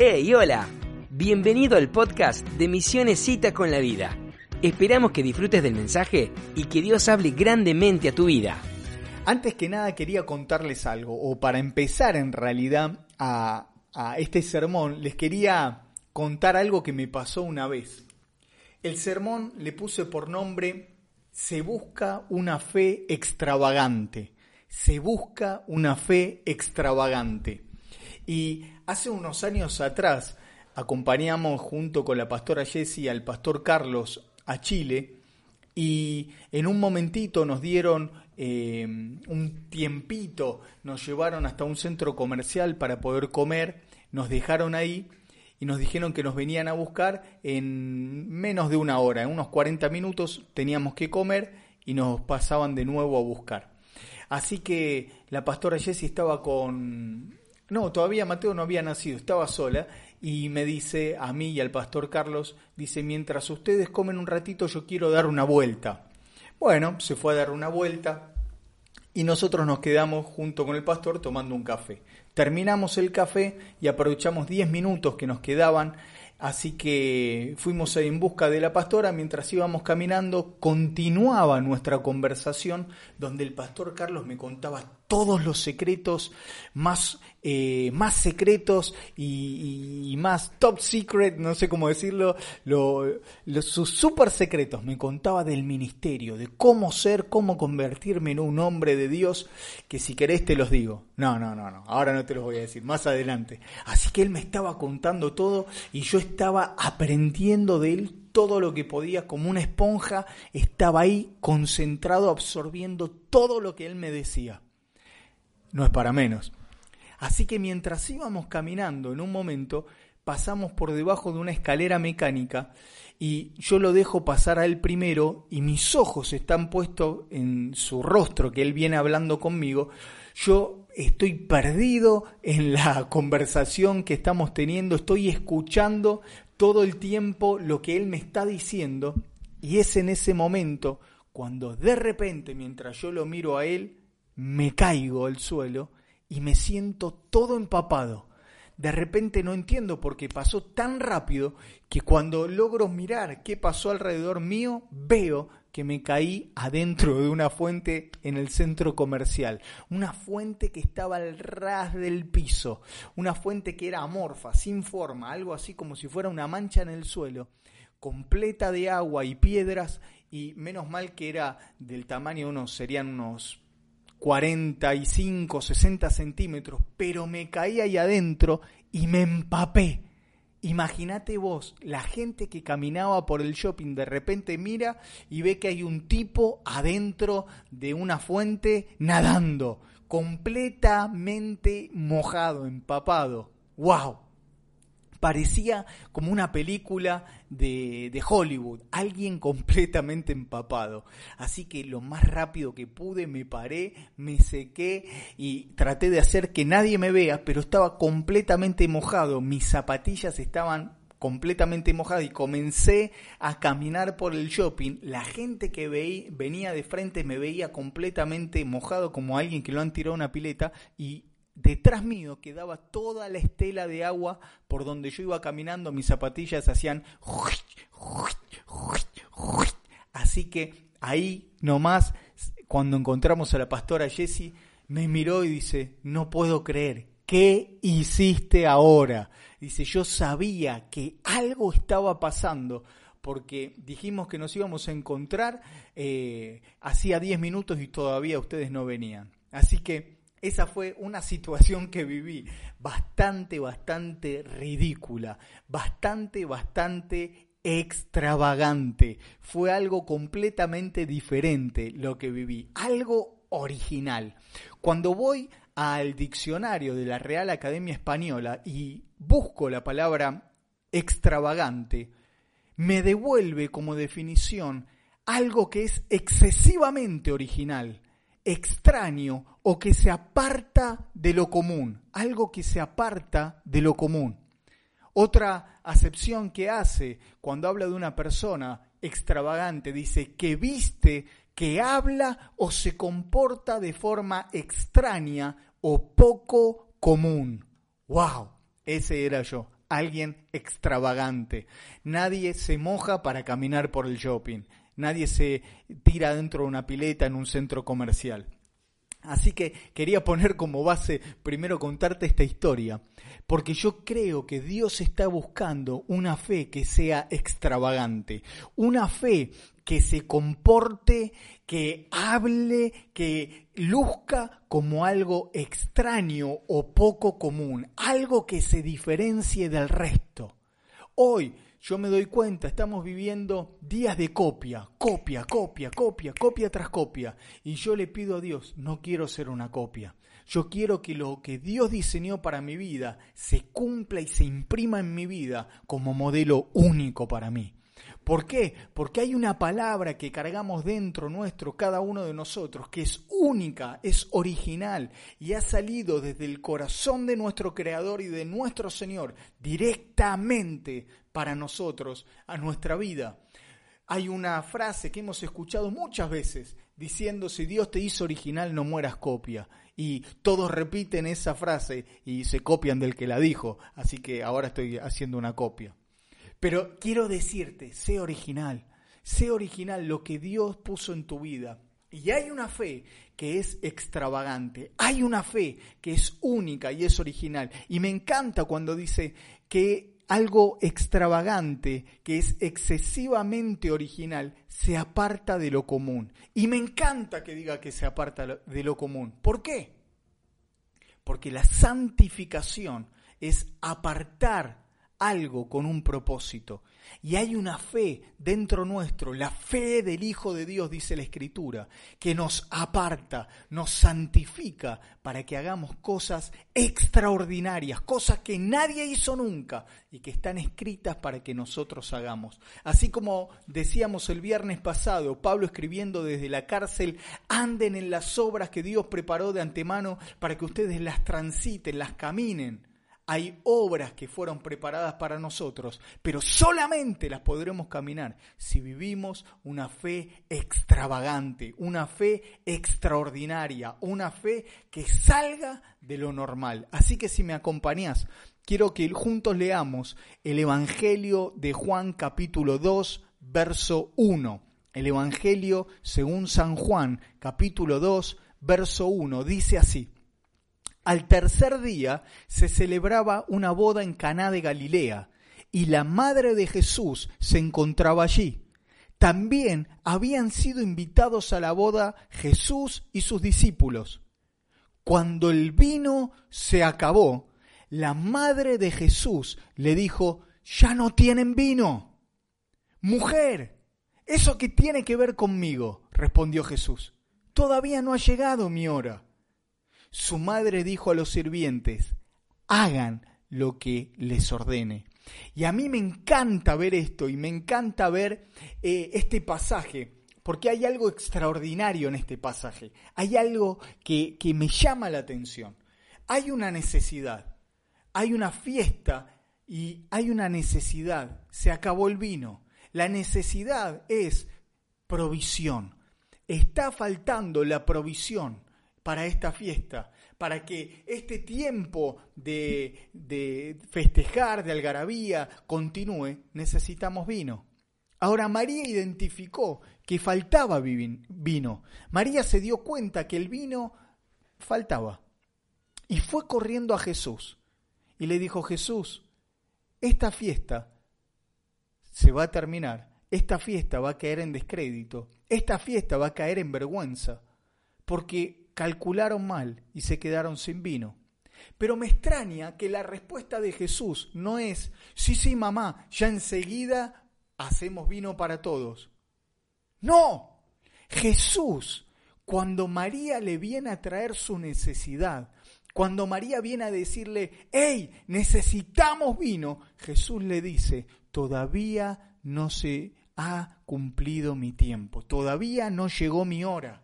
Hey, hola. Bienvenido al podcast de Misiones Cita con la Vida. Esperamos que disfrutes del mensaje y que Dios hable grandemente a tu vida. Antes que nada quería contarles algo, o para empezar en realidad a, a este sermón, les quería contar algo que me pasó una vez. El sermón le puse por nombre Se busca una fe extravagante. Se busca una fe extravagante. Y hace unos años atrás acompañamos junto con la pastora Jessie al pastor Carlos a Chile y en un momentito nos dieron eh, un tiempito, nos llevaron hasta un centro comercial para poder comer, nos dejaron ahí y nos dijeron que nos venían a buscar en menos de una hora, en unos 40 minutos teníamos que comer y nos pasaban de nuevo a buscar. Así que la pastora Jessie estaba con no, todavía Mateo no había nacido, estaba sola y me dice a mí y al pastor Carlos, dice, mientras ustedes comen un ratito yo quiero dar una vuelta. Bueno, se fue a dar una vuelta y nosotros nos quedamos junto con el pastor tomando un café. Terminamos el café y aprovechamos 10 minutos que nos quedaban Así que fuimos en busca de la pastora, mientras íbamos caminando, continuaba nuestra conversación donde el pastor Carlos me contaba todos los secretos más, eh, más secretos y, más top secret, no sé cómo decirlo, sus super secretos. Me contaba del ministerio, de cómo ser, cómo convertirme en un hombre de Dios, que si querés te los digo. No, no, no, no, ahora no te los voy a decir, más adelante. Así que él me estaba contando todo y yo estaba aprendiendo de él todo lo que podía como una esponja, estaba ahí concentrado absorbiendo todo lo que él me decía no es para menos. Así que mientras íbamos caminando, en un momento pasamos por debajo de una escalera mecánica y yo lo dejo pasar a él primero y mis ojos están puestos en su rostro que él viene hablando conmigo. Yo estoy perdido en la conversación que estamos teniendo, estoy escuchando todo el tiempo lo que él me está diciendo y es en ese momento cuando de repente mientras yo lo miro a él, me caigo al suelo y me siento todo empapado. De repente no entiendo porque pasó tan rápido que cuando logro mirar qué pasó alrededor mío, veo que me caí adentro de una fuente en el centro comercial. Una fuente que estaba al ras del piso. Una fuente que era amorfa, sin forma, algo así como si fuera una mancha en el suelo, completa de agua y piedras y menos mal que era del tamaño unos, serían unos 45, 60 centímetros, pero me caí ahí adentro y me empapé. Imagínate vos, la gente que caminaba por el shopping de repente mira y ve que hay un tipo adentro de una fuente nadando, completamente mojado, empapado. ¡Wow! Parecía como una película de, de, Hollywood, alguien completamente empapado. Así que lo más rápido que pude me paré, me sequé y traté de hacer que nadie me vea, pero estaba completamente mojado, mis zapatillas estaban completamente mojadas y comencé a caminar por el shopping. La gente que veía, venía de frente me veía completamente mojado como alguien que lo han tirado una pileta y detrás mío quedaba toda la estela de agua por donde yo iba caminando, mis zapatillas hacían... Así que ahí nomás, cuando encontramos a la pastora Jessie, me miró y dice, no puedo creer, ¿qué hiciste ahora? Dice, yo sabía que algo estaba pasando porque dijimos que nos íbamos a encontrar eh, hacía 10 minutos y todavía ustedes no venían. Así que esa fue una situación que viví bastante, bastante ridícula, bastante, bastante extravagante. Fue algo completamente diferente lo que viví, algo original. Cuando voy al diccionario de la Real Academia Española y busco la palabra extravagante, me devuelve como definición algo que es excesivamente original, extraño o que se aparta de lo común, algo que se aparta de lo común. Otra acepción que hace cuando habla de una persona extravagante dice que viste, que habla o se comporta de forma extraña o poco común. ¡Wow! Ese era yo, alguien extravagante. Nadie se moja para caminar por el shopping. Nadie se tira dentro de una pileta en un centro comercial. Así que quería poner como base primero contarte esta historia, porque yo creo que Dios está buscando una fe que sea extravagante, una fe que se comporte, que hable, que luzca como algo extraño o poco común, algo que se diferencie del resto. Hoy yo me doy cuenta, estamos viviendo días de copia, copia, copia, copia, copia tras copia. Y yo le pido a Dios, no quiero ser una copia. Yo quiero que lo que Dios diseñó para mi vida se cumpla y se imprima en mi vida como modelo único para mí. ¿Por qué? Porque hay una palabra que cargamos dentro nuestro, cada uno de nosotros, que es única, es original y ha salido desde el corazón de nuestro Creador y de nuestro Señor directamente para nosotros, a nuestra vida. Hay una frase que hemos escuchado muchas veces diciendo, si Dios te hizo original, no mueras copia. Y todos repiten esa frase y se copian del que la dijo, así que ahora estoy haciendo una copia. Pero quiero decirte, sé original, sé original lo que Dios puso en tu vida. Y hay una fe que es extravagante, hay una fe que es única y es original. Y me encanta cuando dice que algo extravagante, que es excesivamente original, se aparta de lo común. Y me encanta que diga que se aparta de lo común. ¿Por qué? Porque la santificación es apartar algo con un propósito. Y hay una fe dentro nuestro, la fe del Hijo de Dios, dice la Escritura, que nos aparta, nos santifica para que hagamos cosas extraordinarias, cosas que nadie hizo nunca y que están escritas para que nosotros hagamos. Así como decíamos el viernes pasado, Pablo escribiendo desde la cárcel, anden en las obras que Dios preparó de antemano para que ustedes las transiten, las caminen hay obras que fueron preparadas para nosotros, pero solamente las podremos caminar si vivimos una fe extravagante, una fe extraordinaria, una fe que salga de lo normal. Así que si me acompañás, quiero que juntos leamos el Evangelio de Juan capítulo 2, verso 1. El Evangelio según San Juan capítulo 2, verso 1 dice así. Al tercer día se celebraba una boda en Caná de Galilea y la madre de Jesús se encontraba allí. También habían sido invitados a la boda Jesús y sus discípulos. Cuando el vino se acabó, la madre de Jesús le dijo, ya no tienen vino. Mujer, ¿eso qué tiene que ver conmigo? respondió Jesús. Todavía no ha llegado mi hora su madre dijo a los sirvientes, hagan lo que les ordene. Y a mí me encanta ver esto y me encanta ver eh, este pasaje, porque hay algo extraordinario en este pasaje, hay algo que, que me llama la atención. Hay una necesidad, hay una fiesta y hay una necesidad, se acabó el vino. La necesidad es provisión. Está faltando la provisión para esta fiesta, para que este tiempo de, festejar, de algarabía, continúe, necesitamos vino. Ahora María identificó que faltaba vino. María se dio cuenta que el vino faltaba. Y fue corriendo a Jesús. Y le dijo, Jesús, esta fiesta se va a terminar. Esta fiesta va a caer en descrédito. Esta fiesta va a caer en vergüenza. Porque calcularon mal y se quedaron sin vino. Pero me extraña que la respuesta de Jesús no es, sí, sí, mamá, ya enseguida hacemos vino para todos. No, Jesús, cuando María le viene a traer su necesidad, Cuando María viene a decirle, hey, necesitamos vino, Jesús le dice, todavía no se ha cumplido mi tiempo, todavía no llegó mi hora.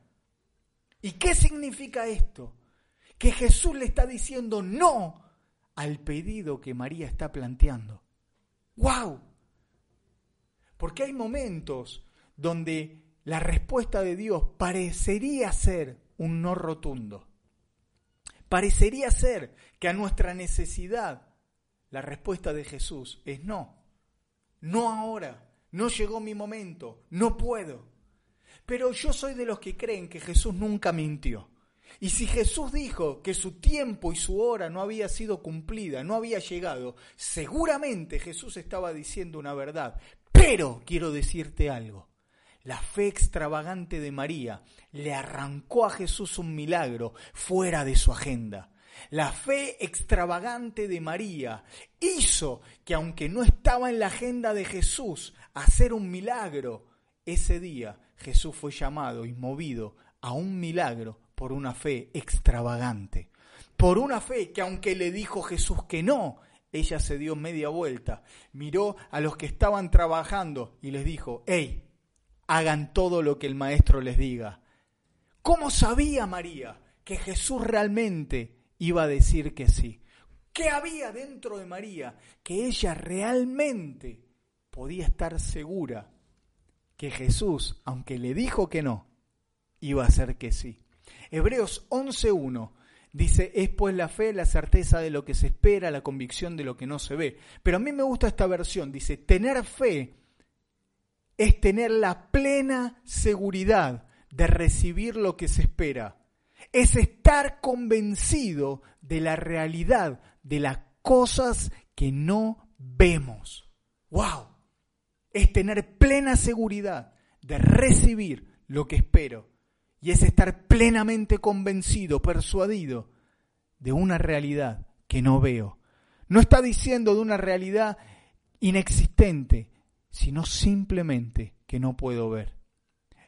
¿Y qué significa esto? Que Jesús le está diciendo no al pedido que María está planteando. ¡Wow! Porque hay momentos donde la respuesta de Dios parecería ser un no rotundo. Parecería ser que a nuestra necesidad la respuesta de Jesús es no. No ahora, no llegó mi momento, no puedo. Pero yo soy de los que creen que Jesús nunca mintió. Y si Jesús dijo que su tiempo y su hora no había sido cumplida, no había llegado, seguramente Jesús estaba diciendo una verdad. Pero quiero decirte algo. La fe extravagante de María le arrancó a Jesús un milagro fuera de su agenda. La fe extravagante de María hizo que aunque no estaba en la agenda de Jesús hacer un milagro, ese día Jesús fue llamado y movido a un milagro por una fe extravagante. Por una fe que aunque le dijo Jesús que no, ella se dio media vuelta, miró a los que estaban trabajando y les dijo, hey, hagan todo lo que el maestro les diga. ¿Cómo sabía María que Jesús realmente iba a decir que sí? ¿Qué había dentro de María que ella realmente podía estar segura que Jesús, aunque le dijo que no, iba a hacer que sí? Hebreos 11.1 dice, es pues la fe, la certeza de lo que se espera, la convicción de lo que no se ve. Pero a mí me gusta esta versión, dice, tener fe es tener la plena seguridad de recibir lo que se espera. Es estar convencido de la realidad de las cosas que no vemos. ¡Wow! Es tener plena seguridad de recibir lo que espero. Y es estar plenamente convencido, persuadido de una realidad que no veo. No está diciendo de una realidad inexistente, sino simplemente que no puedo ver.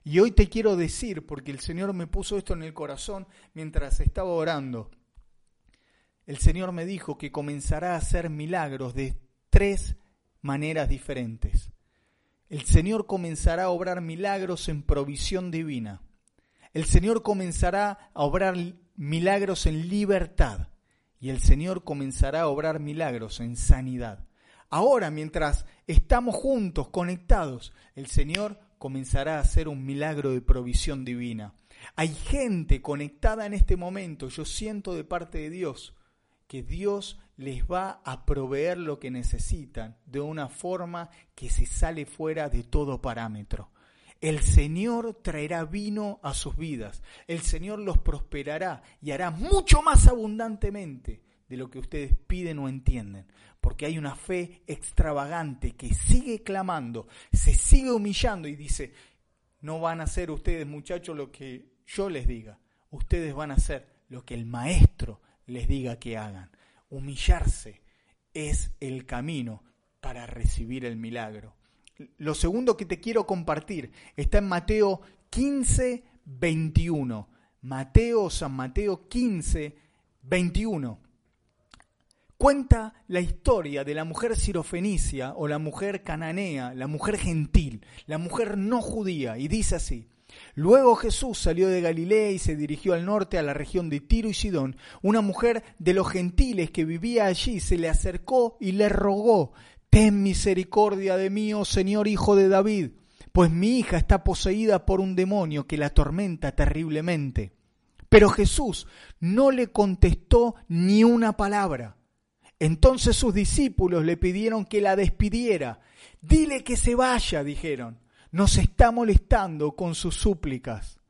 Y hoy te quiero decir, porque el Señor me puso esto en el corazón mientras estaba orando, el Señor me dijo que comenzará a hacer milagros de tres maneras diferentes. El Señor comenzará a obrar milagros en provisión divina. El Señor comenzará a obrar milagros en libertad. Y el Señor comenzará a obrar milagros en sanidad. Ahora, mientras estamos juntos, conectados, el Señor comenzará a hacer un milagro de provisión divina. Hay gente conectada en este momento, yo siento de parte de Dios, que Dios les va a proveer lo que necesitan de una forma que se sale fuera de todo parámetro. El Señor traerá vino a sus vidas, el Señor los prosperará y hará mucho más abundantemente de lo que ustedes piden o entienden, porque hay una fe extravagante que sigue clamando, se sigue humillando y dice, no van a hacer ustedes muchachos lo que yo les diga, ustedes van a hacer lo que el maestro les diga que hagan. Humillarse es el camino para recibir el milagro. Lo segundo que te quiero compartir está en Mateo 15, 21. Mateo, San Mateo 15, 21 cuenta la historia de la mujer sirofenicia o la mujer cananea, la mujer gentil, la mujer no judía, y dice así. Luego Jesús salió de Galilea y se dirigió al norte a la región de Tiro y Sidón. Una mujer de los gentiles que vivía allí se le acercó y le rogó, Ten misericordia de mí, oh Señor Hijo de David, pues mi hija está poseída por un demonio que la atormenta terriblemente. Pero Jesús no le contestó ni una palabra. Entonces sus discípulos le pidieron que la despidiera. Dile que se vaya, dijeron. Nos está molestando con sus súplicas.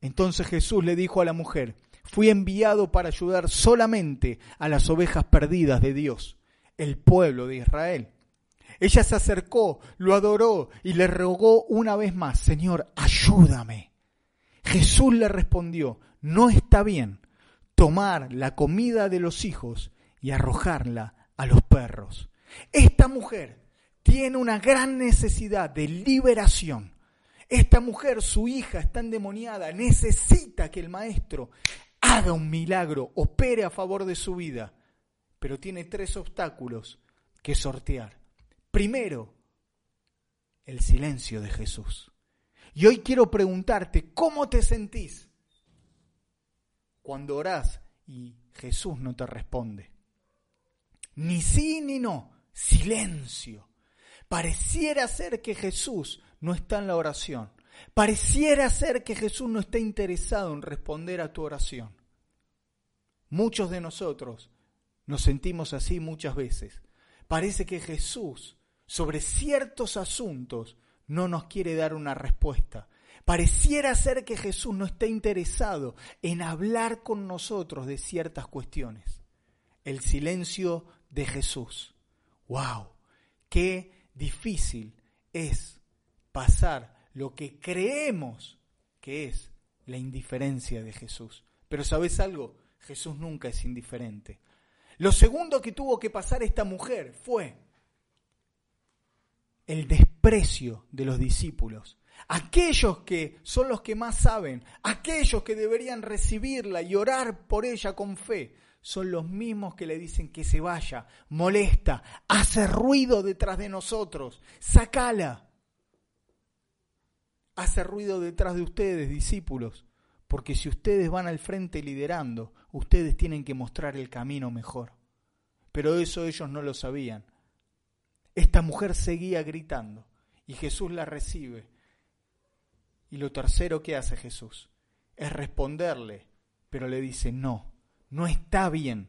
Entonces Jesús le dijo a la mujer, fui enviado para ayudar solamente a las ovejas perdidas de Dios, el pueblo de Israel. Ella se acercó, lo adoró y le rogó una vez más, Señor, ayúdame. Jesús le respondió, no está bien tomar la comida de los hijos y arrojarla a los perros. Esta mujer tiene una gran necesidad de liberación. Esta mujer, su hija, está endemoniada, necesita que el maestro haga un milagro, opere a favor de su vida, pero tiene tres obstáculos que sortear. Primero, el silencio de Jesús. Y hoy quiero preguntarte, ¿cómo te sentís cuando orás y Jesús no te responde? Ni sí ni no, silencio. Pareciera ser que Jesús no está en la oración. Pareciera ser que Jesús no está interesado en responder a tu oración. Muchos de nosotros nos sentimos así muchas veces. Parece que Jesús sobre ciertos asuntos no nos quiere dar una respuesta. Pareciera ser que Jesús no está interesado en hablar con nosotros de ciertas cuestiones. El silencio de Jesús. ¡Wow! Qué difícil es pasar lo que creemos que es la indiferencia de Jesús. Pero ¿sabes algo? Jesús nunca es indiferente. Lo segundo que tuvo que pasar esta mujer fue el desprecio de los discípulos. Aquellos que son los que más saben, aquellos que deberían recibirla y orar por ella con fe, son los mismos que le dicen que se vaya, molesta, hace ruido detrás de nosotros, sacala. Hace ruido detrás de ustedes, discípulos, porque si ustedes van al frente liderando, ustedes tienen que mostrar el camino mejor. Pero eso ellos no lo sabían. Esta mujer seguía gritando y Jesús la recibe. Y lo tercero que hace Jesús es responderle, pero le dice, no, no está bien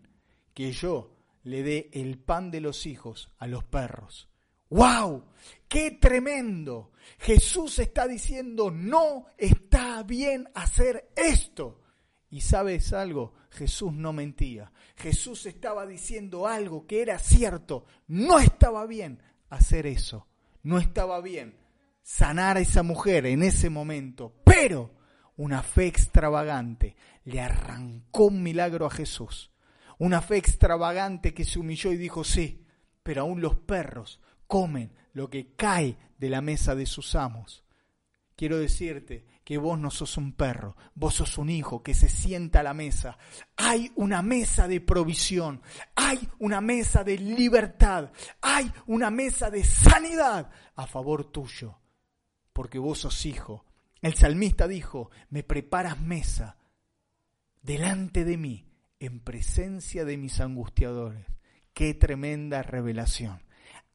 que yo le dé el pan de los hijos a los perros. ¡Wow! ¡Qué tremendo! Jesús está diciendo, no está bien hacer esto. Y sabes algo, Jesús no mentía. Jesús estaba diciendo algo que era cierto. No estaba bien hacer eso. No estaba bien sanar a esa mujer en ese momento. Pero una fe extravagante le arrancó un milagro a Jesús. Una fe extravagante que se humilló y dijo, sí, pero aún los perros comen lo que cae de la mesa de sus amos. Quiero decirte que vos no sos un perro, vos sos un hijo que se sienta a la mesa. Hay una mesa de provisión, hay una mesa de libertad, hay una mesa de sanidad a favor tuyo, porque vos sos hijo el salmista dijo, me preparas mesa delante de mí, en presencia de mis angustiadores. Qué tremenda revelación.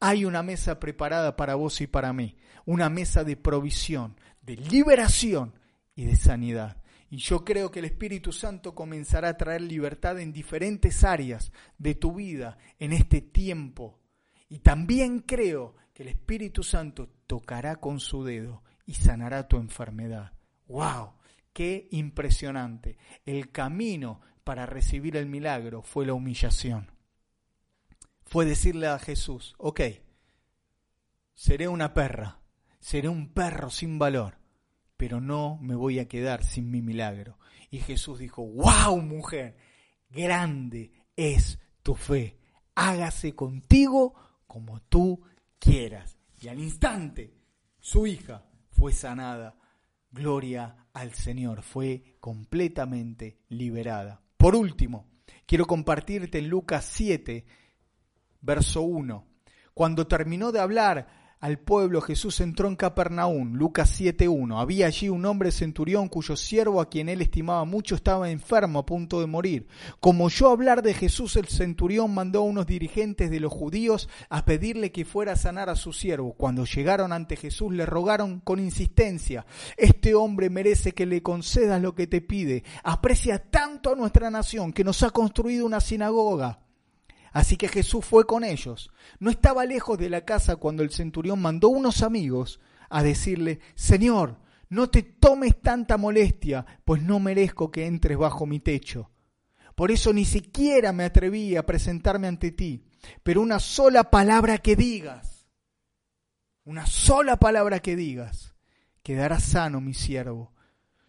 Hay una mesa preparada para vos y para mí, una mesa de provisión, de liberación y de sanidad. Y yo creo que el Espíritu Santo comenzará a traer libertad en diferentes áreas de tu vida en este tiempo. Y también creo que el Espíritu Santo tocará con su dedo y sanará tu enfermedad. ¡Wow! ¡Qué impresionante! El camino para recibir el milagro fue la humillación. Fue decirle a Jesús, ok, seré una perra, seré un perro sin valor, pero no me voy a quedar sin mi milagro. Y Jesús dijo, wow, mujer, grande es tu fe, hágase contigo como tú quieras. Y al instante, su hija fue sanada. Gloria al Señor, fue completamente liberada. Por último, quiero compartirte en Lucas 7, verso 1. Cuando terminó de hablar, al pueblo, Jesús entró en Capernaum, Lucas 7.1. Había allí un hombre centurión cuyo siervo, a quien él estimaba mucho, estaba enfermo a punto de morir. Como oyó hablar de Jesús, el centurión mandó a unos dirigentes de los judíos a pedirle que fuera a sanar a su siervo. Cuando llegaron ante Jesús, le rogaron con insistencia, este hombre merece que le concedas lo que te pide. Aprecia tanto a nuestra nación que nos ha construido una sinagoga. Así que Jesús fue con ellos. No estaba lejos de la casa cuando el centurión mandó unos amigos a decirle, Señor, no te tomes tanta molestia, pues no merezco que entres bajo mi techo. Por eso ni siquiera me atreví a presentarme ante ti, pero una sola palabra que digas, una sola palabra que digas, quedará sano mi siervo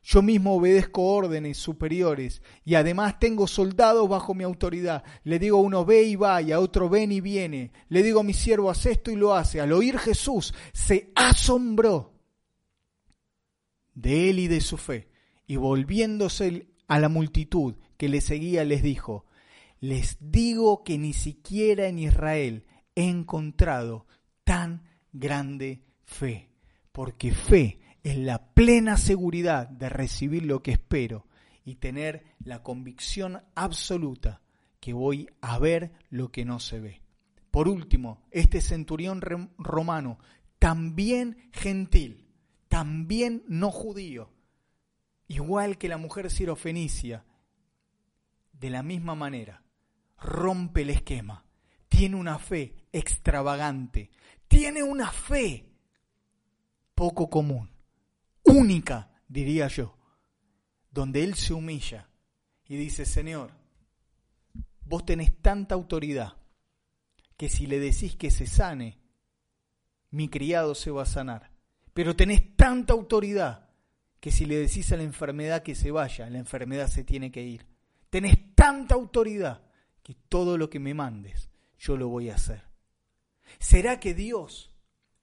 yo mismo obedezco órdenes superiores y además tengo soldados bajo mi autoridad. Le digo a uno ve y va y a otro ven y viene. Le digo a mi siervo haz esto y lo hace. Al oír Jesús se asombró de él y de su fe y volviéndose a la multitud que le seguía les dijo, les digo que ni siquiera en Israel he encontrado tan grande fe, porque fe es la plena seguridad de recibir lo que espero y tener la convicción absoluta que voy a ver lo que no se ve. Por último, este centurión romano, también gentil, también no judío, igual que la mujer sirofenicia, de la misma manera, rompe el esquema, tiene una fe extravagante, tiene una fe poco común, única, diría yo, donde él se humilla y dice, Señor, vos tenés tanta autoridad que si le decís que se sane, mi criado se va a sanar. Pero tenés tanta autoridad que si le decís a la enfermedad que se vaya, la enfermedad se tiene que ir. Tenés tanta autoridad que todo lo que me mandes, yo lo voy a hacer. ¿Será que Dios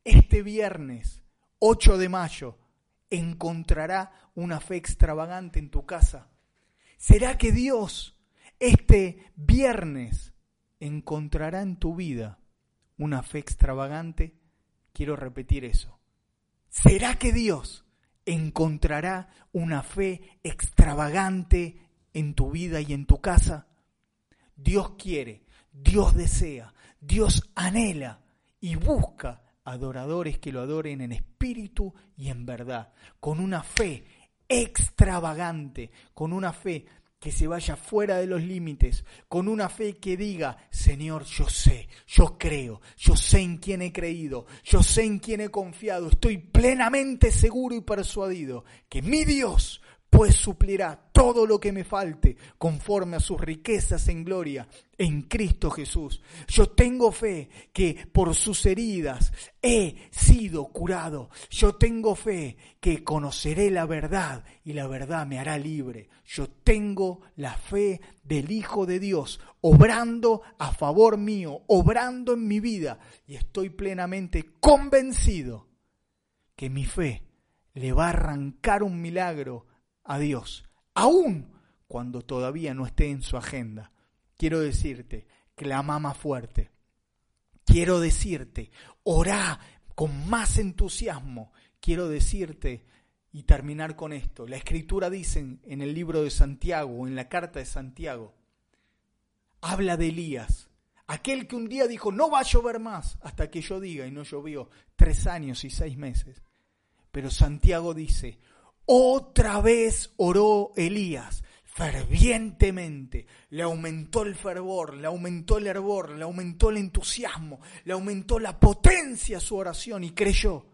este viernes 8 de mayo encontrará una fe extravagante en tu casa? ¿Será que Dios este viernes encontrará en tu vida una fe extravagante? Quiero repetir eso. ¿Será que Dios encontrará una fe extravagante en tu vida y en tu casa? Dios quiere, Dios desea, Dios anhela y busca adoradores que lo adoren en espíritu y en verdad, con una fe extravagante, con una fe que se vaya fuera de los límites, con una fe que diga, Señor, yo sé, yo creo, yo sé en quién he creído, yo sé en quién he confiado, estoy plenamente seguro y persuadido que mi Dios pues suplirá todo lo que me falte conforme a sus riquezas en gloria en Cristo Jesús. Yo tengo fe que por sus heridas he sido curado. Yo tengo fe que conoceré la verdad y la verdad me hará libre. Yo tengo la fe del Hijo de Dios obrando a favor mío, obrando en mi vida y estoy plenamente convencido que mi fe le va a arrancar un milagro a Dios, aún cuando todavía no esté en su agenda. Quiero decirte, clama más fuerte. Quiero decirte, orá con más entusiasmo. Quiero decirte y terminar con esto. La escritura dice en el libro de Santiago, en la carta de Santiago, habla de Elías, aquel que un día dijo, no va a llover más hasta que yo diga, y no llovió tres años y seis meses. Pero Santiago dice, otra vez oró Elías fervientemente, le aumentó el fervor, le aumentó el hervor, le aumentó el entusiasmo, le aumentó la potencia a su oración y creyó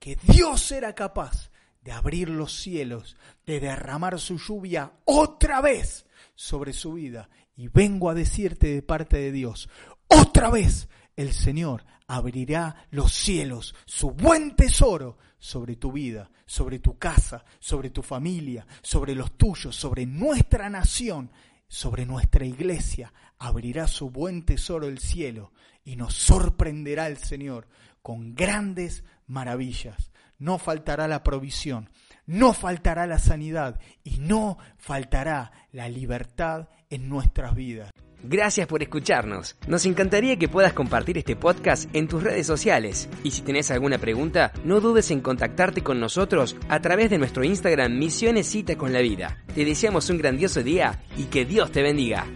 que Dios era capaz de abrir los cielos, de derramar su lluvia otra vez sobre su vida. Y vengo a decirte de parte de Dios, otra vez el Señor abrirá los cielos, su buen tesoro sobre tu vida, sobre tu casa, sobre tu familia, sobre los tuyos, sobre nuestra nación, sobre nuestra iglesia. Abrirá su buen tesoro el cielo y nos sorprenderá el Señor con grandes maravillas. No faltará la provisión, no faltará la sanidad y no faltará la libertad en nuestras vidas. Gracias por escucharnos. Nos encantaría que puedas compartir este podcast en tus redes sociales. Y si tenés alguna pregunta, no dudes en contactarte con nosotros a través de nuestro Instagram Misiones Cita con la Vida. Te deseamos un grandioso día y que Dios te bendiga.